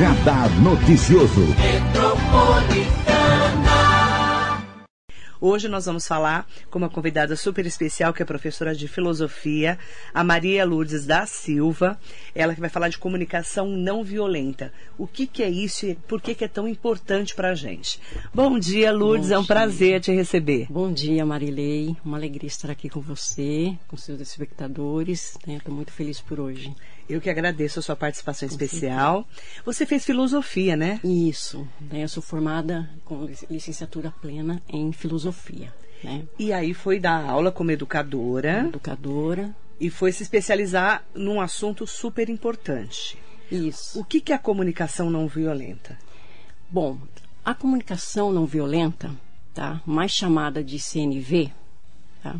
Radar Noticioso. Hoje nós vamos falar com uma convidada super especial, que é professora de filosofia, a Maria Lourdes da Silva. Ela que vai falar de comunicação não violenta. O que, que é isso e por que, que é tão importante para a gente? Bom dia, Lourdes. Bom é um dia. prazer te receber. Bom dia, Marilei. Uma alegria estar aqui com você, com seus espectadores. Estou muito feliz por hoje. Eu que agradeço a sua participação especial. Você fez filosofia, né? Isso. Eu sou formada com licenciatura plena em filosofia. Né? E aí foi dar aula como educadora Educadora. e foi se especializar num assunto super importante. Isso. O que, que é a comunicação não violenta? Bom, a comunicação não violenta, tá? mais chamada de CNV, tá?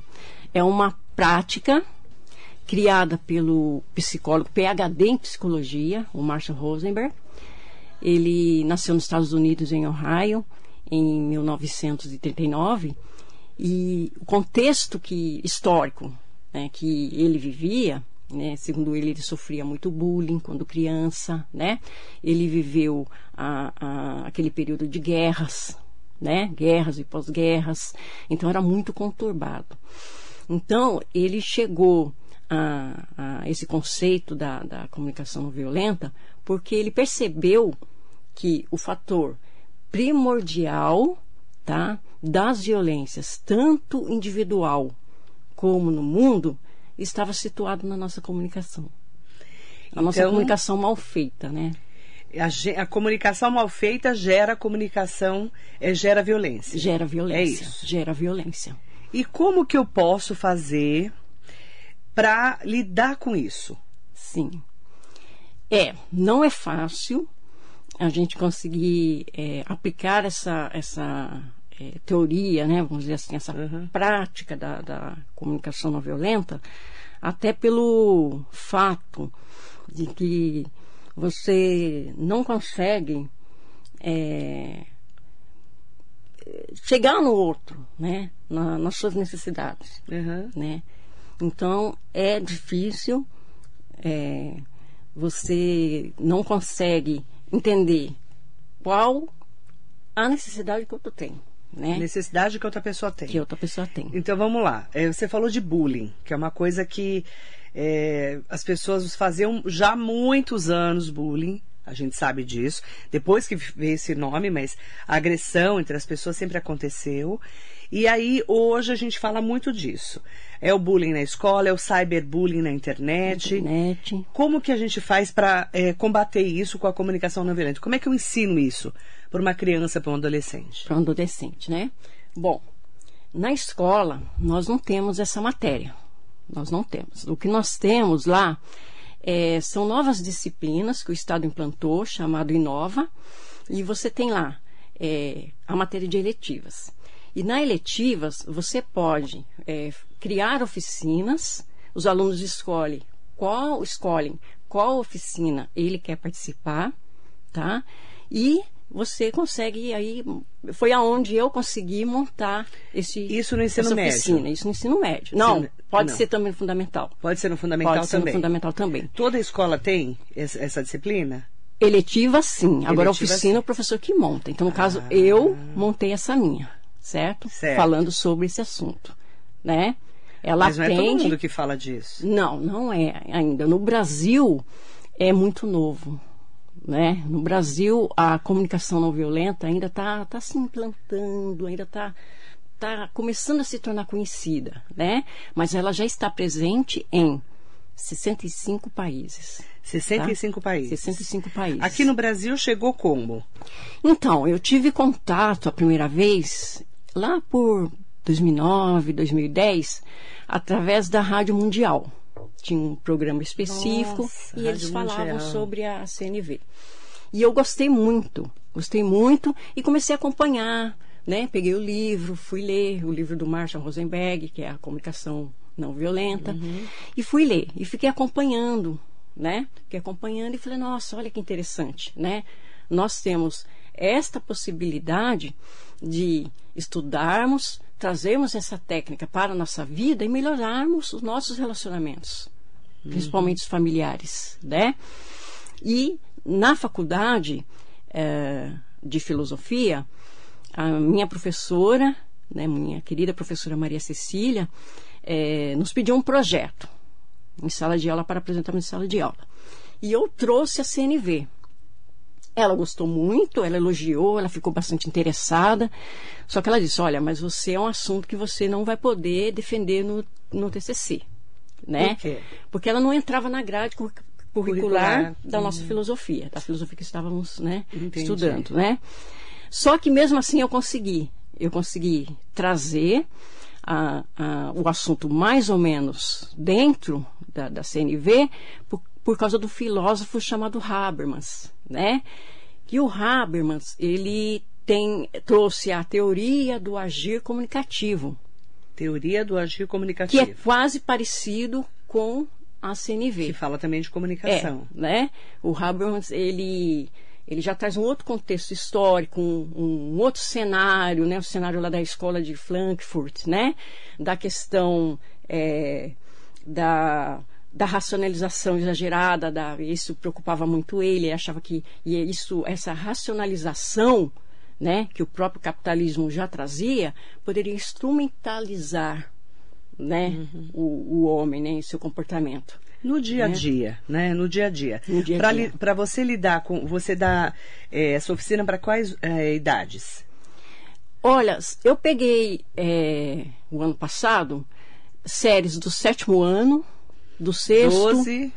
é uma prática criada pelo psicólogo PhD em psicologia, o Marshall Rosenberg. Ele nasceu nos Estados Unidos, em Ohio, em 1939, e o contexto que, histórico né, que ele vivia, né, segundo ele, ele sofria muito bullying quando criança, né? Ele viveu a, a, aquele período de guerras, né? Guerras e pós-guerras, então era muito conturbado. Então ele chegou a, a esse conceito da, da comunicação não violenta porque ele percebeu que o fator primordial tá, das violências, tanto individual como no mundo, estava situado na nossa comunicação. A nossa Então- comunicação mal feita, né? A, a comunicação mal feita gera comunicação, eh, gera violência. Gera violência. É isso. Gera violência. E como que eu posso fazer para lidar com isso? Sim. É, não é fácil a gente conseguir é, aplicar essa, essa é, teoria, né, vamos dizer assim, essa prática da, da comunicação não violenta, até pelo fato de que você não consegue é, chegar no outro, né, na- nas suas necessidades Uhum. né? Então é difícil, é, você não consegue entender qual a necessidade que outro tem, né? Necessidade que outra pessoa tem. Que outra pessoa tem. Então vamos lá. Eh, Você falou de bullying, que é uma coisa que eh, as pessoas faziam já há muitos anos bullying. A gente sabe disso. Depois que veio esse nome, mas a agressão entre as pessoas sempre aconteceu. E aí, hoje, a gente fala muito disso. É o bullying na escola, é o cyberbullying na internet. Internet. Como que a gente faz para combater isso com a comunicação não violenta? Como é que eu ensino isso para uma criança, para um adolescente? para um adolescente, né? Bom, na escola nós não temos essa matéria. Nós não temos. O que nós temos lá é, são novas disciplinas que o Estado implantou, chamado Inova, e você tem lá é, a matéria de eletivas. E na eletivas você pode é, criar oficinas, os alunos escolhem qual escolhem qual oficina ele quer participar, tá? E você consegue aí foi aonde eu consegui montar esse Isso no ensino médio? oficina, isso no ensino médio. Não, Ensino- pode não. ser também no fundamental. Pode ser no fundamental pode ser também. no fundamental também. Toda escola tem essa, disciplina? Eletiva, sim. Agora, a Eletiva, oficina sim. é o professor que monta. Então, no caso, Ah. eu montei essa minha, certo? Certo. Falando sobre esse assunto, né? Ela Mas não é todo atende... mundo que fala disso. Não, não é ainda. No Brasil, é muito novo. Né? No Brasil, a comunicação não violenta ainda está tá se implantando, ainda está tá começando a se tornar conhecida, né? Mas ela já está presente em 65 países. 65 tá? países. 65 países. Aqui no Brasil chegou como? Então, eu tive contato a primeira vez lá por 2009, 2010, através da Rádio Mundial. Tinha um programa específico Nossa, e eles falavam Mundial. sobre a CNV. E eu gostei muito, gostei muito e comecei a acompanhar, né? Peguei o livro, fui ler o livro do Marshall Rosenberg, que é a comunicação não violenta, Uhum. e fui ler e fiquei acompanhando, né? Fiquei acompanhando e falei, nossa, olha que interessante, né? Nós temos esta possibilidade de estudarmos, trazermos essa técnica para a nossa vida e melhorarmos os nossos relacionamentos, principalmente os familiares, né? E na faculdade é, de filosofia, a minha professora, né, minha querida professora Maria Cecília, é, nos pediu um projeto em sala de aula para apresentar em sala de aula. E eu trouxe a CNV. Ela gostou muito, ela elogiou, ela ficou bastante interessada. Só que ela disse: Olha, mas você é um assunto que você não vai poder defender no, no TCC. Né? Por quê? Porque ela não entrava na grade curricular, Curricular. da nossa filosofia, da filosofia que estávamos né, Entendi. estudando. Né? Só que mesmo assim eu consegui. Eu consegui trazer a- a- o assunto mais ou menos dentro da, da CNV por, por causa do filósofo chamado Habermas, né? E o Habermas, ele tem, trouxe a teoria do agir comunicativo, Teoria do agir que é comunicativo. quase parecido com a CNV. Que fala também de É, comunicação. né? O Habermas, ele, ele já traz um outro contexto histórico, um, um outro cenário, né? O cenário lá da escola de Frankfurt, né? Da questão é, da, da racionalização exagerada, da, isso preocupava muito ele, ele achava que e isso, essa racionalização, né? Que o próprio capitalismo já trazia, poderia instrumentalizar né, o, o homem, né, e seu comportamento. No dia a dia, né? No dia a dia. No dia a Pra dia. li- Pra você lidar com. Você dá eh, essa oficina para quais eh, idades? Olha, eu peguei é, o ano passado séries do sétimo ano, do sexto, Doze.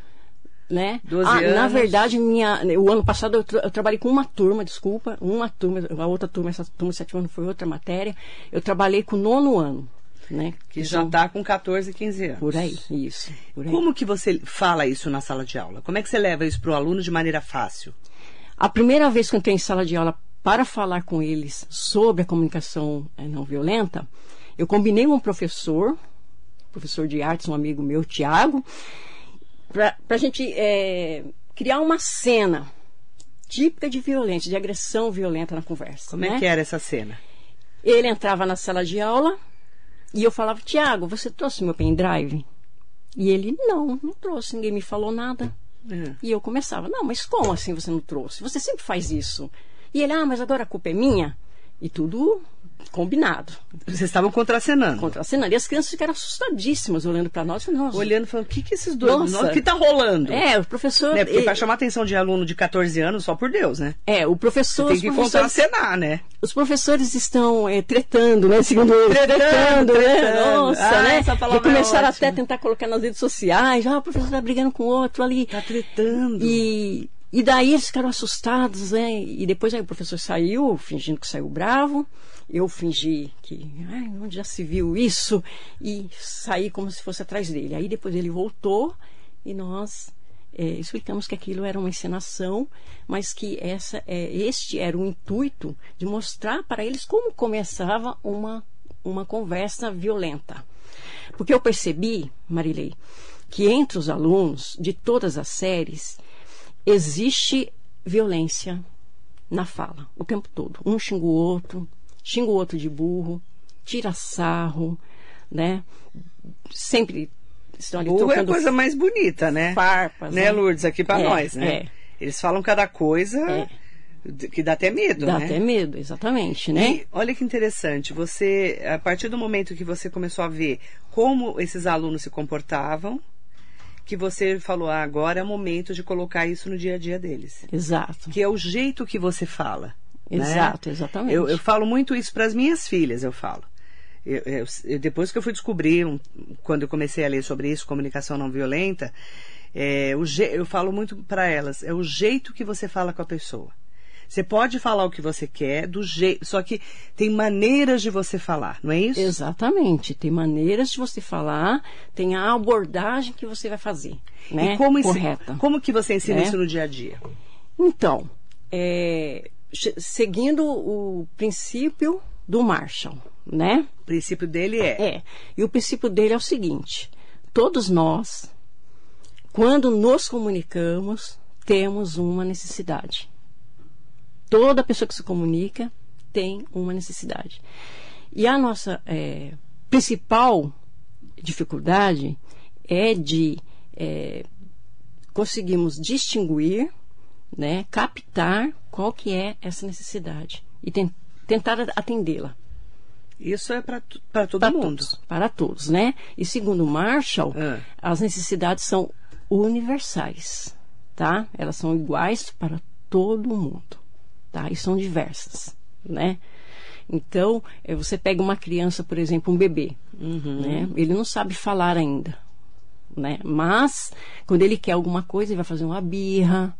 né? 12 ah, Na anos. verdade, minha, o ano passado eu, tra- eu trabalhei com uma turma, desculpa, uma turma, a outra turma, essa turma do sétimo ano foi outra matéria. Eu trabalhei com o nono ano, né? Que já são- está com 14, 15 anos. por aí, isso. Por aí. Como que você fala isso na sala de aula? Como é que você leva isso para o aluno de maneira fácil? A primeira vez que eu entrei em sala de aula para falar com eles sobre a comunicação eh, não violenta, eu combinei com um professor, professor de artes, um amigo meu, Tiago, para a gente eh, criar uma cena típica de violência, de agressão violenta na conversa. Como né? é que era essa cena? Ele entrava na sala de aula e eu falava, Tiago, você trouxe meu pendrive? E ele, não, não trouxe, ninguém me falou nada. É. E eu começava, não, mas como assim você não trouxe? Você sempre faz isso. E ele, ah, mas agora a culpa é minha. E tudo combinado, Vocês estavam contracenando. contracenando. E as crianças ficaram assustadíssimas olhando para nós. Nossa, Olhando e falando, o que, que esses dois. Nossa. O que tá rolando? É, o professor. Né? Porque ele- para chamar a atenção de aluno de 14 anos, só por Deus, né? É, o professor. Tem os que contracenar, né? Os professores estão eh, tretando, né? Segundo eles, Tretando, né? tretando. Nossa, Ah, né? essa palavra e começaram é até a tentar colocar nas redes sociais. Ah, o professor tá brigando com o outro ali. Tá tretando. E, e daí eles ficaram assustados, né? E depois aí o professor saiu, fingindo que saiu bravo. Eu fingi que, ai, onde já se viu isso? E saí como se fosse atrás dele. Aí depois ele voltou e nós é, explicamos que aquilo era uma encenação, mas que essa, é, este era o intuito de mostrar para eles como começava uma, uma conversa violenta. Porque eu percebi, Marilei, que entre os alunos de todas as séries existe violência na fala o tempo todo. Um xinga o outro, xinga o outro de burro, tira sarro, né? Sempre estão ali Burro é a coisa mais bonita, né? farpas. Né, Lourdes? Aqui pra É, nós, né? é. Eles falam cada coisa É. que dá até medo, Dá né? até medo, exatamente, né? E olha que interessante, você, a partir do momento que você começou a ver como esses alunos se comportavam, que você falou, ah, agora é o momento de colocar isso no dia a dia deles. Exato. Que é o jeito que você fala. né? Exato, exatamente. Eu, eu falo muito isso para as minhas filhas, eu falo. Eu- eu- depois que eu fui descobrir, um- quando eu comecei a ler sobre isso, comunicação não violenta, é, eu falo muito para elas, é o jeito que você fala com a pessoa. Você pode falar o que você quer, do jeito, só que tem maneiras de você falar, não é isso? Exatamente. Tem maneiras de você falar, tem a abordagem que você vai fazer, né? E como, Correta. como que você ensina Né? isso no dia a dia? Então, é, seguindo o princípio do Marshall, né? O princípio dele é, É. E o princípio dele é o seguinte: todos nós, quando nos comunicamos, temos uma necessidade. Toda pessoa que se comunica tem uma necessidade. E a nossa é, principal dificuldade é de é, conseguirmos distinguir né, captar qual que é essa necessidade e ten- tentar atendê-la. Isso é para todo Para mundo. todos, para todos, né? E segundo Marshall, Ah. as necessidades são universais, tá? Elas são iguais para todo mundo, tá? E são diversas, né? Então, eh, você pega uma criança, por exemplo, um bebê, né? Ele não sabe falar ainda, né? Mas, quando ele quer alguma coisa, ele vai fazer uma birra,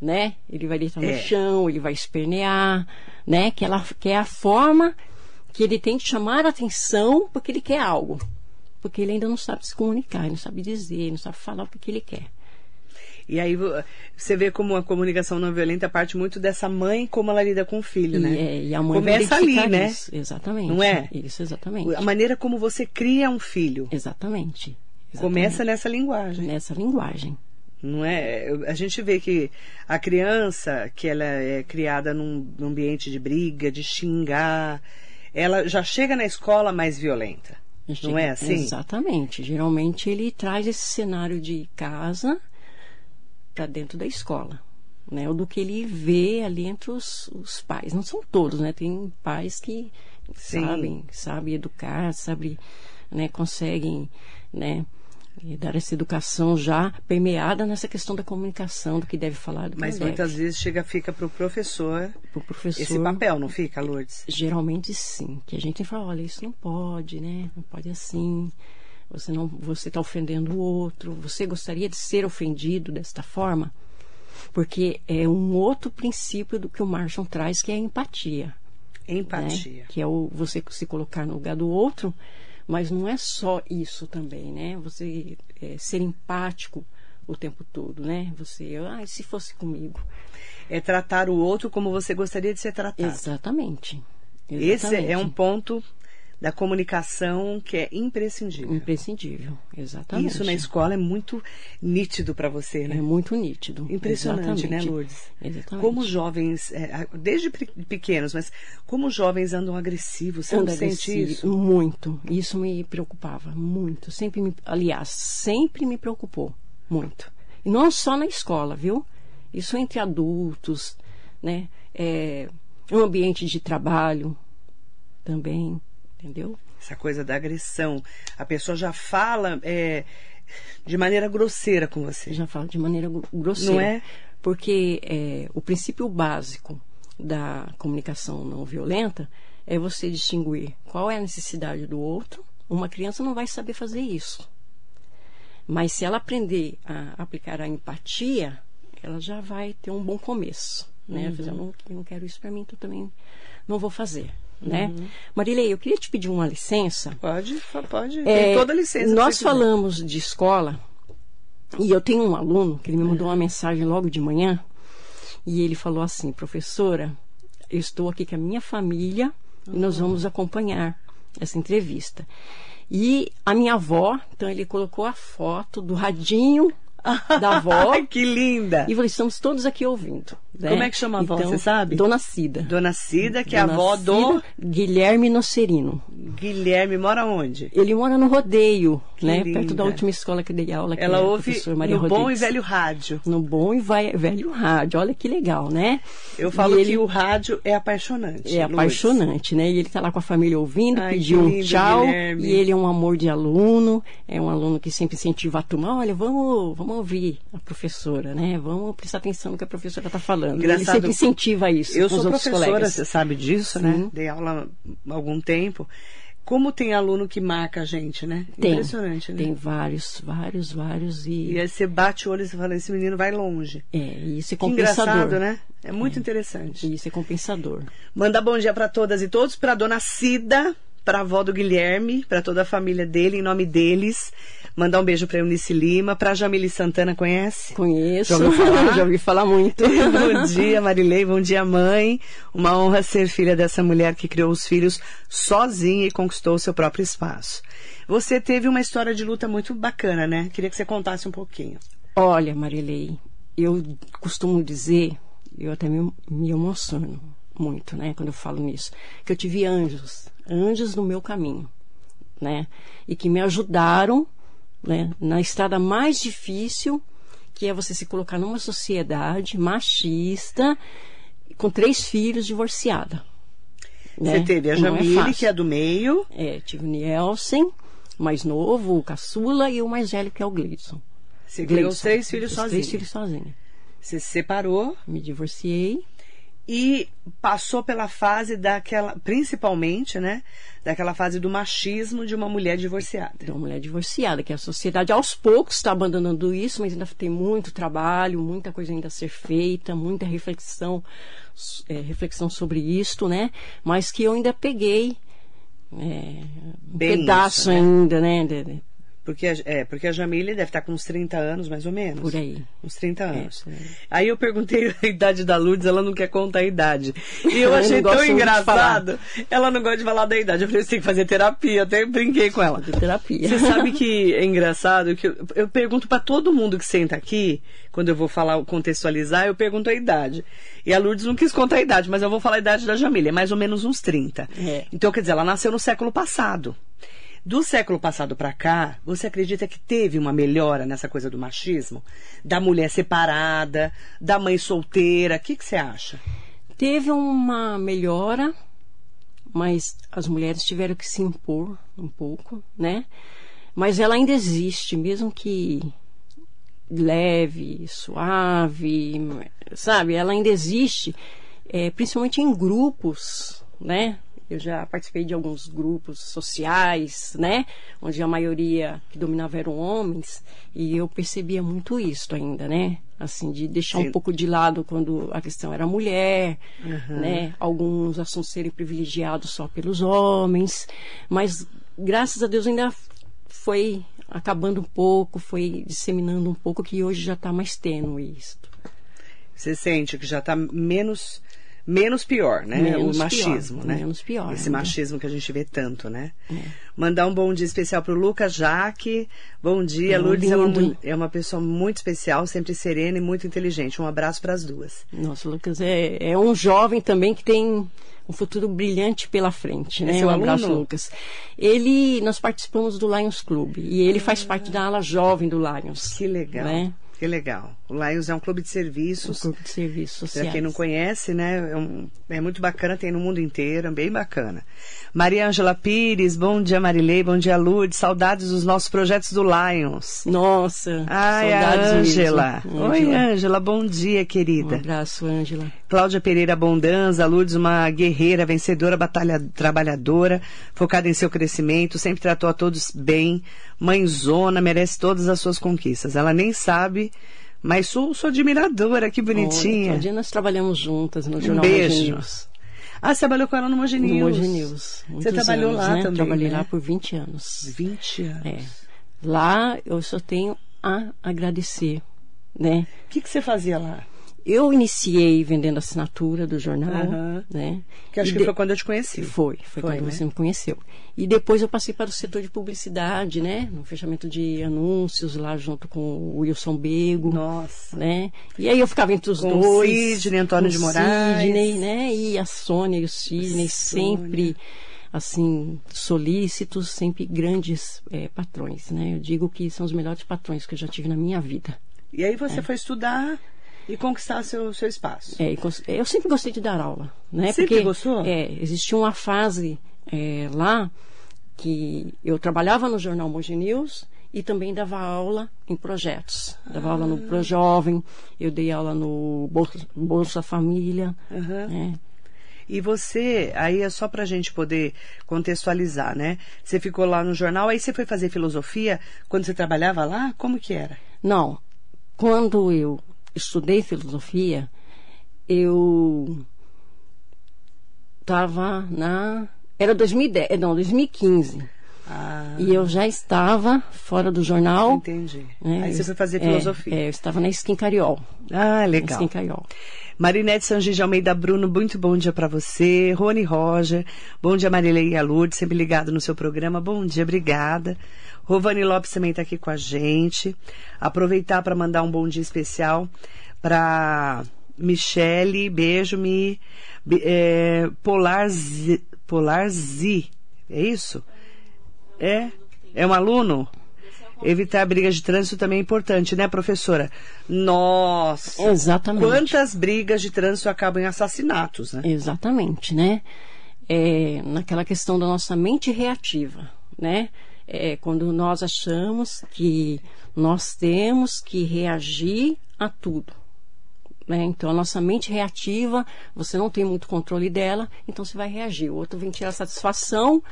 né? Ele vai deitar no É. chão, ele vai espernear, né? Que, ela, que é a forma que ele tem de chamar a atenção porque ele quer algo. Porque ele ainda não sabe se comunicar, ele não sabe dizer, ele não sabe falar o que, que ele quer. E aí vo- você vê como a comunicação não violenta parte muito dessa mãe, como ela lida com o filho, E, né? é, e a mãe Começa ali, né? Isso. Exatamente. Não é? Isso, exatamente. A maneira como você cria um filho. Exatamente. Começa Exatamente. nessa linguagem. nessa linguagem. Não é? A gente vê que a criança, que ela é criada num, num ambiente de briga, de xingar, ela já chega na escola mais violenta. Não é assim? Exatamente. Geralmente ele traz esse cenário de casa para dentro da escola. Né, ou do que ele vê ali entre os, os pais. Não são todos, né? Tem pais que Sim. sabem, sabem educar, sabem, né, conseguem, né, eh, dar essa educação já permeada nessa questão da comunicação, do que deve falar, do que Mas muitas deve. vezes chega, fica pro professor Pro professor, esse papel, não fica, Lourdes? Geralmente sim, que a gente fala, olha, isso não pode, né? Não pode assim. Você não, você está ofendendo o outro. Você gostaria de ser ofendido desta forma? Porque é um outro princípio do que o Marshall traz, que é a empatia. né? Empatia. Que é o você se colocar no lugar do outro, mas não é só isso também, né? Você é, ser empático o tempo todo, né? Você, ah, se fosse comigo? É tratar o outro como você gostaria de ser tratado. Exatamente. Esse é Exatamente. um ponto da comunicação que é imprescindível. Imprescindível, exatamente. Isso na escola é muito nítido para você, É né? muito nítido. Impressionante, né, Exatamente. Lourdes? Exatamente. Como jovens, é, desde pe- pequenos, mas como jovens andam agressivos, você Anda agressivo, isso? Muito. Isso me preocupava muito. Sempre me, aliás, sempre me preocupou muito. E não só na escola, viu? Isso entre adultos, né? É, um ambiente de trabalho também, entendeu? Essa coisa da agressão. A pessoa já fala é, de maneira grosseira com você. Já falo de maneira gro- grosseira. Não é? Porque é, o princípio básico da comunicação não violenta é você distinguir qual é a necessidade do outro. Uma criança não vai saber fazer isso. Mas se ela aprender a aplicar a empatia, ela já vai ter um bom começo. Né? Fazer, eu, não, eu não quero isso para mim, então também não vou fazer. Né? Marilei, eu queria te pedir uma licença. Pode, pode. É, Tem toda a licença. Nós falamos de escola e eu tenho um aluno que ele me mandou uma mensagem logo de manhã e ele falou assim, professora, eu estou aqui com a minha família e nós vamos acompanhar essa entrevista. E a minha avó, então ele colocou a foto do radinho da avó que linda! e estamos todos aqui ouvindo. né? Como é que chama a avó, Então, você sabe? Dona Cida. Dona Cida, que é a Dona avó do Cida Guilherme Nocerino. Guilherme, mora onde? Ele mora no Rodeio, Que né? linda. Perto da última escola que dei aula, que Ela é ouve no bom e Rodrigues. velho rádio. No bom e vai- velho rádio. Olha que legal, né? Eu falo E que ele o rádio é apaixonante. é apaixonante, né? E ele tá lá com a família ouvindo, Ai, pediu um tchau. Guilherme. E ele é um amor de aluno, é um aluno que sempre incentiva a turma. Olha, vamos, vamos ouvir a professora, né? Vamos prestar atenção no que a professora está falando. Engraçado. Ele incentiva isso. Eu sou professora, colegas. você sabe disso, Sim. né? Dei aula há algum tempo. Como tem aluno que marca a gente, né? Tem, Impressionante, né? tem vários, vários, vários e, E aí você bate o olho e você fala, esse menino vai longe. é, e isso é Que compensador. engraçado, né? É muito interessante. E isso é compensador. Mandar bom dia para todas e todos, para dona Cida, para a avó do Guilherme, para toda a família dele, em nome deles. Mandar um beijo para Eunice Lima, para Jamile Santana, conhece? Conheço, Já ouviu falar? já ouvi falar muito. bom dia, Marilei. Bom dia, mãe. Uma honra ser filha dessa mulher que criou os filhos sozinha e conquistou o seu próprio espaço. Você teve uma história de luta muito bacana, né? Queria que você contasse um pouquinho. Olha, Marilei, eu costumo dizer, eu até me, me emociono muito, né, quando eu falo nisso, que eu tive anjos, anjos no meu caminho, né, e que me ajudaram, né, na estrada mais difícil que é você se colocar numa sociedade machista com três filhos divorciada. Você né? teve a é Jamile, fácil. que é do meio. É, tive o Nielsen, mais novo, o caçula, e o mais velho, que é o Gleison. Você criou os três filhos Os sozinha. Três filhos sozinha. Você se separou Me divorciei. E passou pela fase daquela, principalmente, né? Daquela fase do machismo de uma mulher divorciada. de uma mulher divorciada, que a sociedade aos poucos está abandonando isso, mas ainda tem muito trabalho, muita coisa ainda a ser feita, muita reflexão, é, reflexão sobre isto, né? Mas que eu ainda peguei é, um Bem pedaço isso, né? ainda, né? de- de- Porque, a- é, porque a Jamile deve estar com uns 30 anos, mais ou menos. por aí. Uns 30 É, anos. por aí. Eu perguntei a idade da Lourdes, ela não quer contar a idade. E eu Eu achei tão engraçado. Ela não gosta de falar da idade. Eu falei, você tem que fazer terapia. Até brinquei com ela. De terapia. Você sabe que é engraçado que eu, eu pergunto pra todo mundo que senta aqui, quando eu vou falar, contextualizar, eu pergunto a idade. E a Lourdes não quis contar a idade, mas eu vou falar a idade da Jamília, é mais ou menos uns 30. É. Então, quer dizer, ela nasceu no século passado. Do século passado pra cá, você acredita que teve uma melhora nessa coisa do machismo? Da mulher separada, da mãe solteira? O que, que você acha? Teve uma melhora, mas as mulheres tiveram que se impor um pouco, né? Mas ela ainda existe, mesmo que leve, suave, sabe? Ela ainda existe, é, principalmente em grupos, né? Eu já participei de alguns grupos sociais, né? Onde a maioria que dominava eram homens, e eu percebia muito isso ainda, né? Assim, de deixar Sim. um pouco de lado quando a questão era mulher, né? Alguns assuntos serem privilegiados só pelos homens, mas graças a Deus ainda foi acabando um pouco, foi disseminando um pouco, que hoje já está mais tênue isso. Você sente que já está menos menos pior, né? Menos o machismo, pior, né? menos pior Esse ainda. machismo que a gente vê tanto, né? Mandar um bom dia especial pro Lucas Jaque. Bom dia, Oh, Lourdes é uma, é uma pessoa muito especial, sempre serena e muito inteligente. Um abraço para as duas. Nossa, o Lucas é, é um jovem também que tem um futuro brilhante pela frente, É né? seu um abraço, aluno? Lucas. Ele, nós participamos do Lions Club e ele faz parte da ala jovem do Lions. Que legal. Né? Que legal. O Lions é um clube de Um serviços. grupo de serviços Para sociais. quem não conhece, né? É, um- é muito bacana, tem no mundo inteiro, é bem bacana. Maria Ângela Pires, bom dia Marilei, bom dia Lourdes, saudades dos nossos projetos do Lions. Nossa, Ai, saudades Ângela. Oi, Ângela. Bom dia, Um querida. abraço, Ângela. Cláudia Pereira Bondanza, Lourdes, uma guerreira, vencedora, batalha, trabalhadora, focada em seu crescimento, sempre tratou a todos bem, mãezona, merece todas as suas conquistas. Ela nem sabe, mas sou, sou admiradora, que bonitinha. Outro dia nós trabalhamos juntas no Um Jornal beijo. Mogi News. Ah, você trabalhou com ela no Mogi No News. Mogi News. Você trabalhou anos, lá né? também, Trabalhei né? lá por 20 anos. 20 anos. É. Lá eu só tenho a agradecer, né? O que, que você fazia lá? Eu iniciei vendendo assinatura do jornal, né? Que acho E que de- foi quando eu te conheci. Foi, foi, Foi, quando né? você me conheceu. E depois eu passei para o setor de publicidade, né? No fechamento de anúncios lá junto com o Wilson Bego. Nossa. Né? E aí eu ficava entre os Com o dois. Sidney, Antônio de o Moraes. Sidney, né? E a Sônia e o Sidney, Sônia. sempre assim, solícitos, sempre grandes eh, patrões, né? Eu digo que são os melhores patrões que eu já tive na minha vida. E aí você foi estudar e conquistar seu, seu espaço. É, eu sempre gostei de dar aula, né? Sempre Porque, gostou? É, existia uma fase é, lá que eu trabalhava no jornal Mogi News e também dava aula em projetos. Dava aula Ah. no ProJovem, eu dei aula no Bolsa, Bolsa Família, Aham. né? E você, aí é só pra gente poder contextualizar, né? Você ficou lá no jornal, aí você foi fazer filosofia quando você trabalhava lá? Como que era? Não, quando eu estudei filosofia, eu estava na... Era 2010, não, 2015. Ah, E eu já estava fora do jornal. entendi. né? Aí você foi fazer É, filosofia. É, eu estava na Skin Cariol. Ah, Na legal. Skin Cariol. Marinete Sangi de Almeida Bruno, muito bom dia pra você. Rony Roger, bom dia Marilei e Lourdes, sempre ligado no seu programa. Bom dia, obrigada. Rovani Lopes também está aqui com a gente. Aproveitar para mandar um bom dia especial para Michele, beijo, me é, Polar Z, Polar Z, é isso? É? É um aluno? Evitar brigas de trânsito também é importante, né, professora? Nossa! Exatamente. Quantas brigas de trânsito acabam em assassinatos, né? Exatamente, né? É, naquela questão da nossa mente reativa, né? É, quando nós achamos que nós temos que reagir a tudo. Né? Então, a nossa mente reativa, você não tem muito controle dela, então você vai reagir. O outro vem tirar satisfação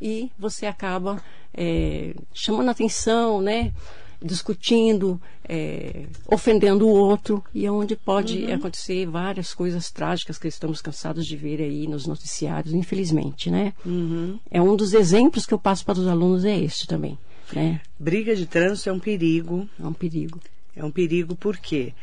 e você acaba é, chamando atenção, né? discutindo, é, ofendendo o outro, e é onde pode uhum. acontecer várias coisas trágicas que estamos cansados de ver aí nos noticiários, infelizmente, né? Uhum. É um dos exemplos que eu passo para os alunos é este também. Né? Briga de trânsito é um perigo. É um perigo. É um perigo porque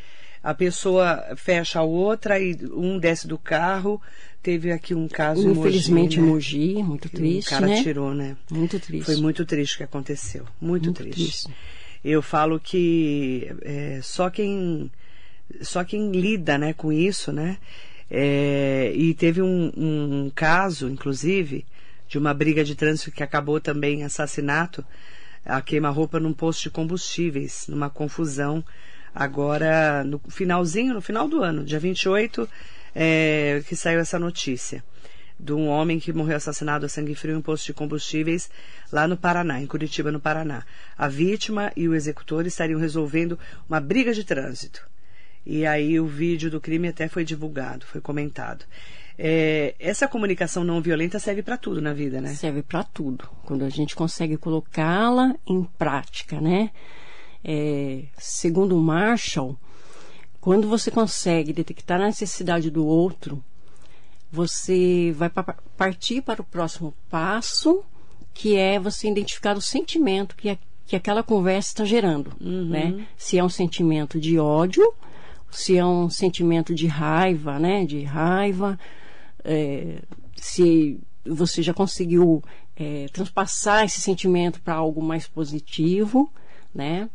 a pessoa fecha a outra e um desce do carro. Teve aqui um caso Infelizmente, em Mogi, né? muito triste, O cara né? tirou, né? Muito triste. Foi muito triste o que aconteceu. Muito, Muito triste. triste. Eu falo que é, só quem só quem lida, né, com isso, né? É, e teve um, um caso, inclusive, de uma briga de trânsito que acabou também em assassinato, a queima-roupa num posto de combustíveis, numa confusão. Agora, no finalzinho, no final do ano, dia 28, é, que saiu essa notícia de um homem que morreu assassinado a sangue frio em um posto de combustíveis lá no Paraná, em Curitiba, no Paraná. A vítima e o executor estariam resolvendo uma briga de trânsito. E aí o vídeo do crime até foi divulgado, foi comentado. É, essa comunicação não violenta serve para tudo na vida, né? Serve para tudo. Quando a gente consegue colocá-la em prática, né? É, segundo Marshall, quando você consegue detectar a necessidade do outro, você vai pa partir para o próximo passo, que é você identificar o sentimento que, a, que aquela conversa está gerando, Uhum. né? Se é um sentimento de ódio, se é um sentimento de raiva, né? De raiva, é, se você já conseguiu é, transpassar esse sentimento para algo mais positivo, né?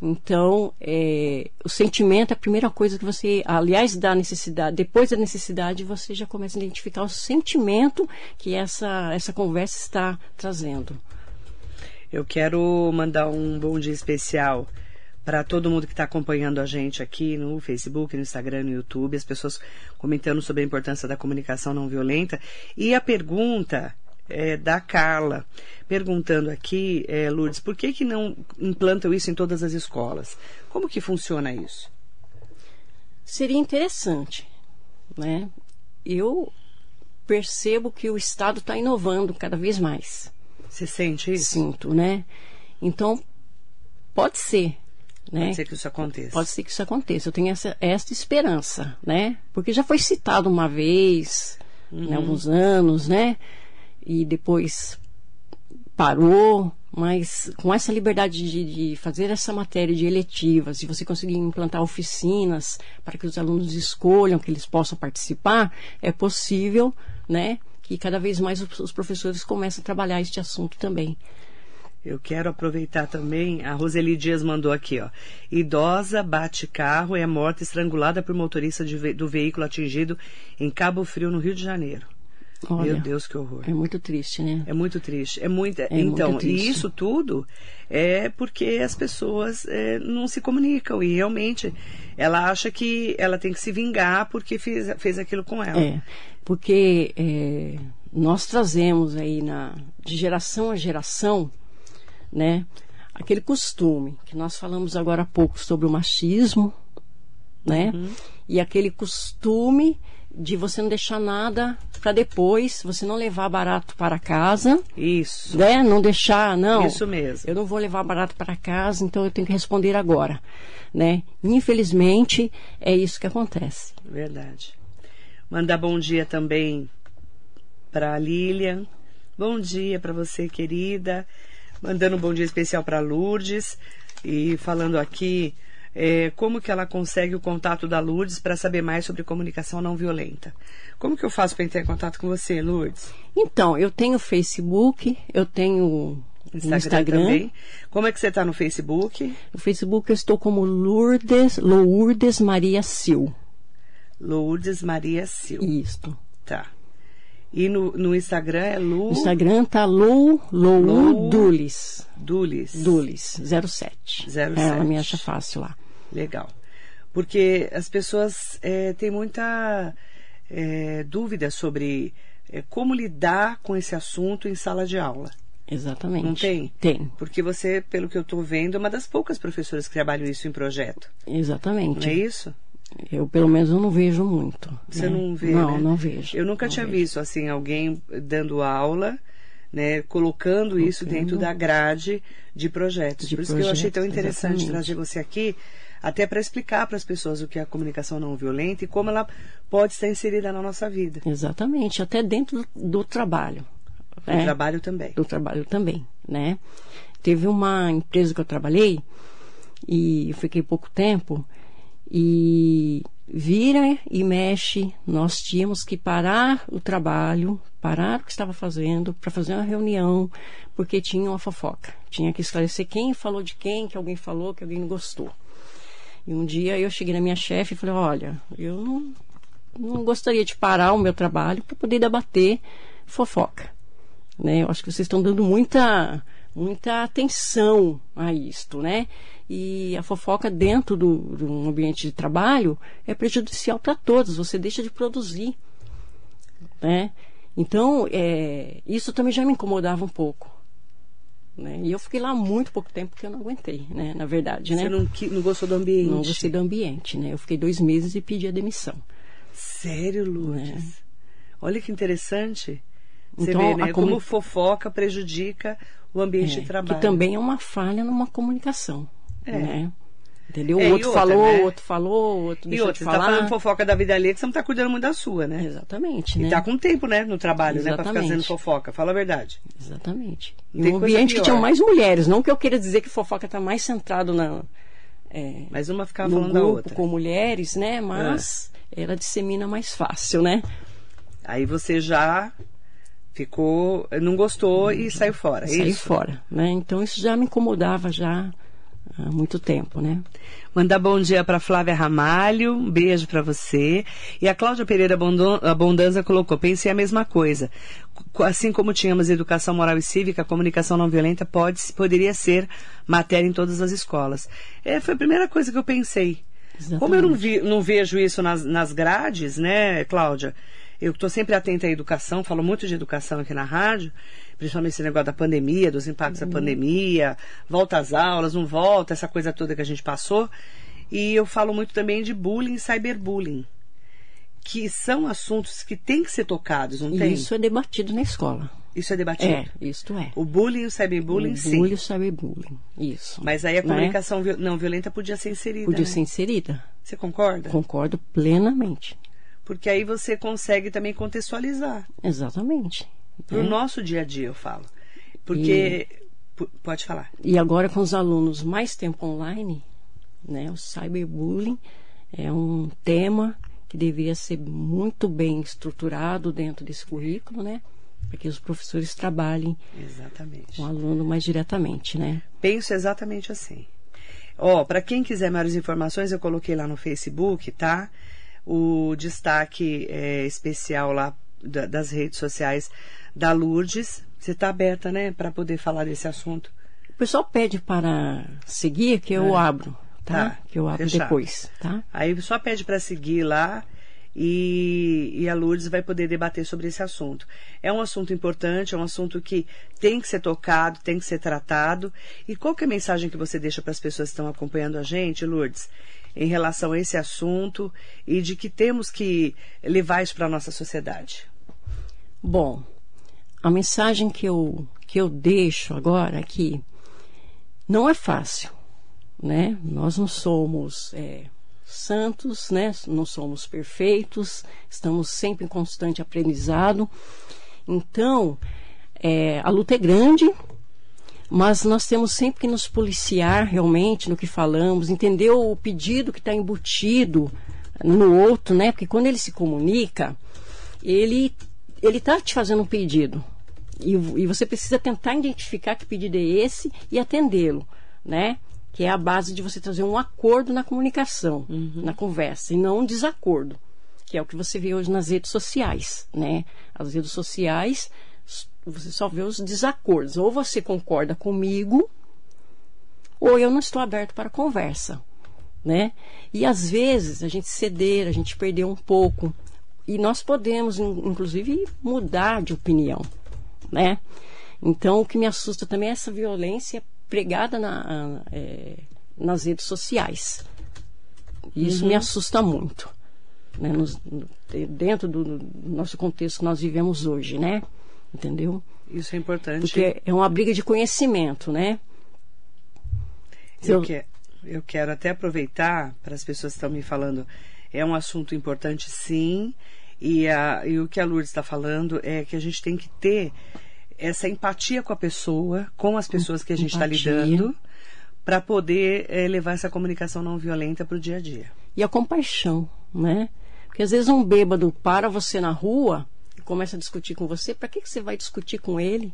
Então, é, o sentimento é a primeira coisa que você, aliás, da necessidade, depois da necessidade, você já começa a identificar o sentimento que essa, essa conversa está trazendo. Eu quero mandar um bom dia especial para todo mundo que está acompanhando a gente aqui no Facebook, no Instagram, no YouTube, as pessoas comentando sobre a importância da comunicação não violenta. E a pergunta é da Carla, perguntando aqui, é, Lourdes, por que, que não implantam isso em todas as escolas? Como que funciona isso? Seria interessante, né? Eu percebo que o Estado está inovando cada vez mais. Você sente isso? Sinto, né? Então, pode ser, né? Pode ser que isso aconteça. Pode ser que isso aconteça. Eu tenho essa, essa esperança, né? Porque já foi citado uma vez, Uhum. né, alguns anos, né? E depois parou, mas com essa liberdade de, de fazer essa matéria de eletivas, e você conseguir implantar oficinas para que os alunos escolham, que eles possam participar, é possível, né? Que cada vez mais os, os professores comecem a trabalhar este assunto também. Eu quero aproveitar também, a Roseli Dias mandou aqui, ó. Idosa bate carro e é morta estrangulada por motorista de do veículo atingido em Cabo Frio, no Rio de Janeiro. Olha, Meu Deus, que horror. É muito triste, né? É muito triste. É muito, muito então, e isso tudo é porque as pessoas é, não se comunicam e realmente ela acha que ela tem que se vingar porque fez, fez aquilo com ela. É, porque é, nós trazemos aí na, de geração a geração, né, aquele costume que nós falamos agora há pouco sobre o machismo, né, e aquele costume de você não deixar nada para depois, você não levar barato para casa, Isso, né, não deixar, não. isso mesmo. Eu não vou levar barato para casa, então eu tenho que responder agora, né? Infelizmente é isso que acontece. Verdade. Mandar bom dia também para Lilian. Bom dia para você, querida. Mandando um bom dia especial para Lourdes e falando aqui é, como que ela consegue o contato da Lourdes para saber mais sobre comunicação não violenta. Como que eu faço para entrar em contato com você, Lourdes? Então, eu tenho Facebook, eu tenho Instagram. Instagram. também. Como é que você está no Facebook? No Facebook eu estou como Lourdes, Lourdes Maria Sil. Lourdes Maria Sil. Isto. Tá. E no, no Instagram é Lu... No Instagram tá Lou, Lou, Lou- Dulis. Dulis. Dulis, 07. 07. É, ela me acha fácil lá. Legal. Porque as pessoas eh, têm muita eh, dúvida sobre eh, como lidar com esse assunto em sala de aula. Exatamente. Não tem? Tem, Porque você, pelo que eu estou vendo, é uma das poucas professoras que trabalham isso em projeto. exatamente. Não é isso? Eu, pelo menos, eu não vejo muito. Você né? não vê, Não, né? não vejo. Eu nunca Não tinha vejo. visto assim alguém dando aula, né, colocando isso Colocando. dentro da grade de projetos. De Por isso que eu achei tão interessante exatamente. trazer você aqui, até para explicar para as pessoas o que é a comunicação não violenta e como ela pode estar inserida na nossa vida. Exatamente, até dentro do, do trabalho. No né? trabalho também. do trabalho também, né? Teve uma empresa que eu trabalhei e eu fiquei pouco tempo e vira e mexe, nós tínhamos que parar o trabalho, parar o que estava fazendo para fazer uma reunião, porque tinha uma fofoca. Tinha que esclarecer quem falou de quem, que alguém falou, que alguém não gostou. E um dia eu cheguei na minha chefe e falei, olha, eu não, não gostaria de parar o meu trabalho para poder debater fofoca né? Eu acho que vocês estão dando muita muita atenção a isto, né? E a fofoca dentro do, um ambiente de trabalho é prejudicial para todos. Você deixa de produzir, né? Então, é, isso também já me incomodava um pouco. Né? E eu fiquei lá muito pouco tempo porque eu não aguentei, né? Na verdade, Você né? não, não gostou do ambiente? Não gostei do ambiente, né? Eu fiquei dois meses e pedi a demissão. Sério, Lourdes? Olha que interessante. Você Então, vê, né? Como fofoca prejudica o ambiente É, de trabalho. Que também é uma falha numa comunicação. É. Né? Entendeu? É, O e outro outra, falou, né? o outro falou, o outro E deixou outra, de você tá falar. falando fofoca da vida alheia que você não tá cuidando muito da sua, né? Exatamente, E né? tá com tempo, né, no trabalho, né, pra ficar Exatamente. fazendo fofoca. Fala a verdade. Exatamente. E Tem um ambiente que tinha mais mulheres. Não que eu queira dizer que fofoca está mais centrado na, é, Mas uma ficava falando da outra. É. com mulheres, né? Mas ela dissemina mais fácil, né? Aí você já ficou, não gostou e saiu fora. é isso? fora, né? Então isso já me incomodava já há muito tempo, né? Mandar bom dia para Flávia Ramalho, um beijo para você. E a Cláudia Pereira Abondanza colocou, pensei a mesma coisa. Co- Assim como tínhamos educação moral e cívica, a comunicação não violenta pode, poderia ser matéria em todas as escolas. É, foi a primeira coisa que eu pensei. Como eu não, vi- não vejo isso nas, nas grades, né, Cláudia? Eu estou sempre atenta à educação, falo muito de educação aqui na rádio, principalmente esse negócio da pandemia, dos impactos da pandemia, volta às aulas, não volta, essa coisa toda que a gente passou. E eu falo muito também de bullying e cyberbullying, que são assuntos que têm que ser tocados, não E tem? isso é debatido na escola. Isso é debatido. É, isto é. O bullying e o cyberbullying, o sim. bullying sabe bullying. Isso. Mas aí a Né? comunicação vi- não violenta podia ser inserida. Podia né? ser inserida. Você concorda? Concordo plenamente. Porque aí você consegue também contextualizar. Exatamente. Pro né? nosso dia a dia, eu falo. Porque. P- Pode falar. E agora com os alunos mais tempo online, né, o cyberbullying é um tema que deveria ser muito bem estruturado dentro desse currículo, né, para que os professores trabalhem Exatamente. com o aluno mais diretamente, né. Penso exatamente assim. Ó, para quem quiser maiores informações, eu coloquei lá no Facebook, tá? O destaque é, especial lá da- das redes sociais da Lourdes. Você está aberta, né, para poder falar desse assunto? O pessoal pede para seguir que eu abro, tá? Tá, Que eu abro fechado. depois, tá? Aí só pede para seguir lá e, e a Lourdes vai poder debater sobre esse assunto. É um assunto importante, é um assunto que tem que ser tocado, tem que ser tratado. E qual que é a mensagem que você deixa para as pessoas que estão acompanhando a gente, Lourdes, em relação a esse assunto e de que temos que levar isso para a nossa sociedade? Bom, a mensagem que eu, que eu deixo agora aqui não é fácil, né? Nós não somos é, santos, né? Não somos perfeitos, estamos sempre em constante aprendizado. Então, é, a luta é grande, mas nós temos sempre que nos policiar realmente no que falamos, entender o pedido que está embutido no outro, né? Porque quando ele se comunica, ele ele está te fazendo um pedido e, e você precisa tentar identificar que pedido é esse e atendê-lo, né? Que é a base de você trazer um acordo na comunicação, na conversa, e não um desacordo. que é o que você vê hoje nas redes sociais, né? As redes sociais, você só vê os desacordos. Ou você concorda comigo, ou eu não estou aberto para conversa, né? E às vezes a gente ceder, a gente perder um pouco, e nós podemos, inclusive, mudar de opinião, né? Então, o que me assusta também é essa violência pregada na, é, nas redes sociais. Isso uhum. me assusta muito, né? Nos, dentro do nosso contexto que nós vivemos hoje, né? Entendeu? Isso é importante. Porque é uma briga de conhecimento, né? Eu, que, eu quero até aproveitar para as pessoas que estão me falando. É um assunto importante, sim. E, a, e o que a Lourdes está falando é que a gente tem que ter essa empatia com a pessoa, com as pessoas que a gente está lidando, para poder é, levar essa comunicação não violenta para o dia a dia. E a compaixão, né? Porque às vezes um bêbado para você na rua e começa a discutir com você, para que, que você vai discutir com ele?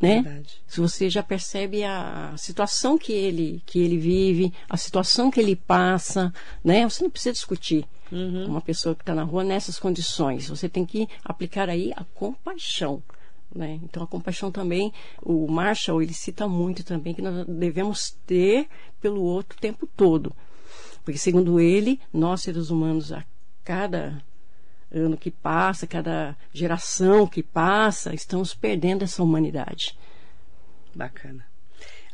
Né? Verdade. Se você já percebe a situação que ele, que ele vive, a situação que ele passa, né? Você não precisa discutir uhum. uma pessoa que está na rua nessas condições. Você tem que aplicar aí a compaixão. Né? Então, a compaixão também, o Marshall, ele cita muito também que nós devemos ter pelo outro o tempo todo. Porque, segundo ele, nós, seres humanos, a cada ano que passa, cada geração que passa, estamos perdendo essa humanidade. Bacana.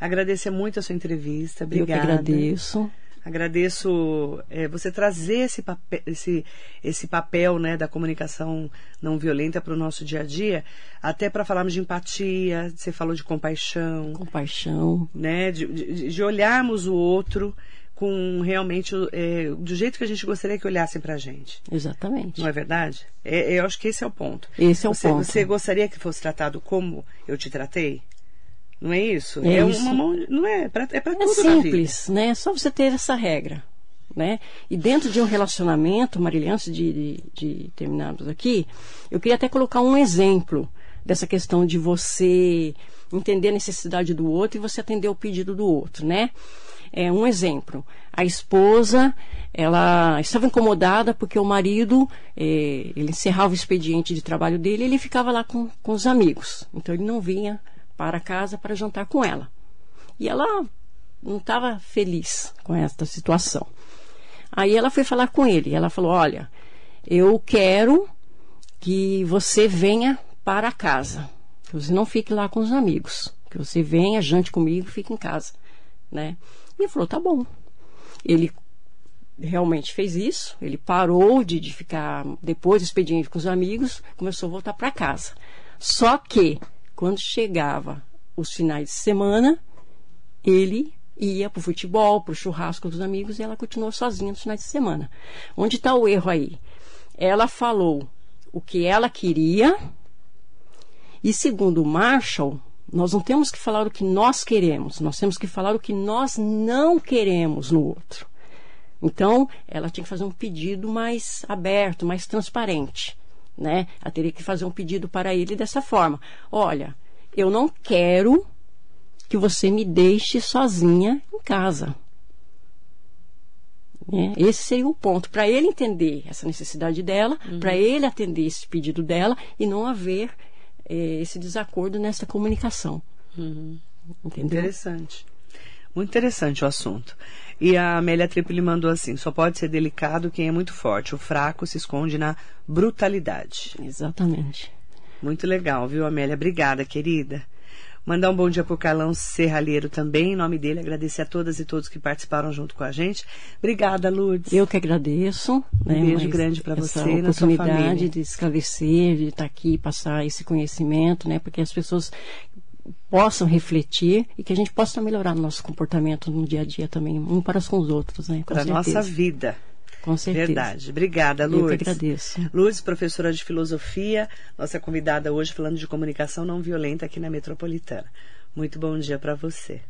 Agradecer muito a sua entrevista. Obrigada. Eu que agradeço. Agradeço é, você trazer esse papel, esse, esse papel né, da comunicação não violenta para o nosso dia a dia, até para falarmos de empatia, você falou de compaixão. Compaixão. Né, de, de, de olharmos o outro com realmente é, do jeito que a gente gostaria que olhassem para a gente. Exatamente. Não é verdade? É, eu acho que esse é o ponto. Esse é o você, ponto. Você gostaria que fosse tratado como eu te tratei? Não é isso? É, é isso. uma mão. Não é? Pra, é para é tudo simples, né? É só você ter essa regra. Né? E dentro de um relacionamento, Marília, antes de, de, de terminarmos aqui, eu queria até colocar um exemplo dessa questão de você entender a necessidade do outro e você atender o pedido do outro, né? É um exemplo. A esposa, ela estava incomodada porque o marido, eh, ele encerrava o expediente de trabalho dele e ele ficava lá com, com os amigos. Então ele não vinha para casa para jantar com ela. E ela não estava feliz com esta situação. Aí ela foi falar com ele. Ela falou: Olha, eu quero que você venha para casa. Que você não fique lá com os amigos. Que você venha, jante comigo, fique em casa. Né? E ele falou: Tá bom. Ele realmente fez isso. Ele parou de, de ficar depois do expediente com os amigos, começou a voltar para casa. Só que quando chegava os finais de semana, ele ia para o futebol, para o churrasco dos amigos e ela continuou sozinha nos finais de semana. Onde está o erro aí? Ela falou o que ela queria e, segundo Marshall, nós não temos que falar o que nós queremos, nós temos que falar o que nós não queremos no outro. Então, ela tinha que fazer um pedido mais aberto, mais transparente né? Ela teria que fazer um pedido para ele dessa forma: olha, eu não quero que você me deixe sozinha em casa. É, esse seria o ponto, para ele entender essa necessidade dela, uhum. para ele atender esse pedido dela e não haver esse desacordo nessa comunicação. Uhum. Interessante. Muito interessante o assunto. E a Amélia Tripoli mandou assim: só pode ser delicado quem é muito forte. O fraco se esconde na brutalidade. Exatamente. Muito legal, viu, Amélia? Obrigada, querida. Mandar um bom dia para o Carlão Serralheiro também, em nome dele, agradecer a todas e todos que participaram junto com a gente. Obrigada, Lourdes. Eu que agradeço. Um né, beijo grande para você e na sua família. de esclarecer, de estar aqui, passar esse conhecimento, né, porque as pessoas possam refletir e que a gente possa melhorar no nosso comportamento no dia a dia também, um para com os outros, né? Para a nossa vida. Com certeza. Verdade. Obrigada, Lourdes. Eu que agradeço. Lourdes, professora de filosofia, nossa convidada hoje falando de comunicação não violenta aqui na Metropolitana. Muito bom dia para você.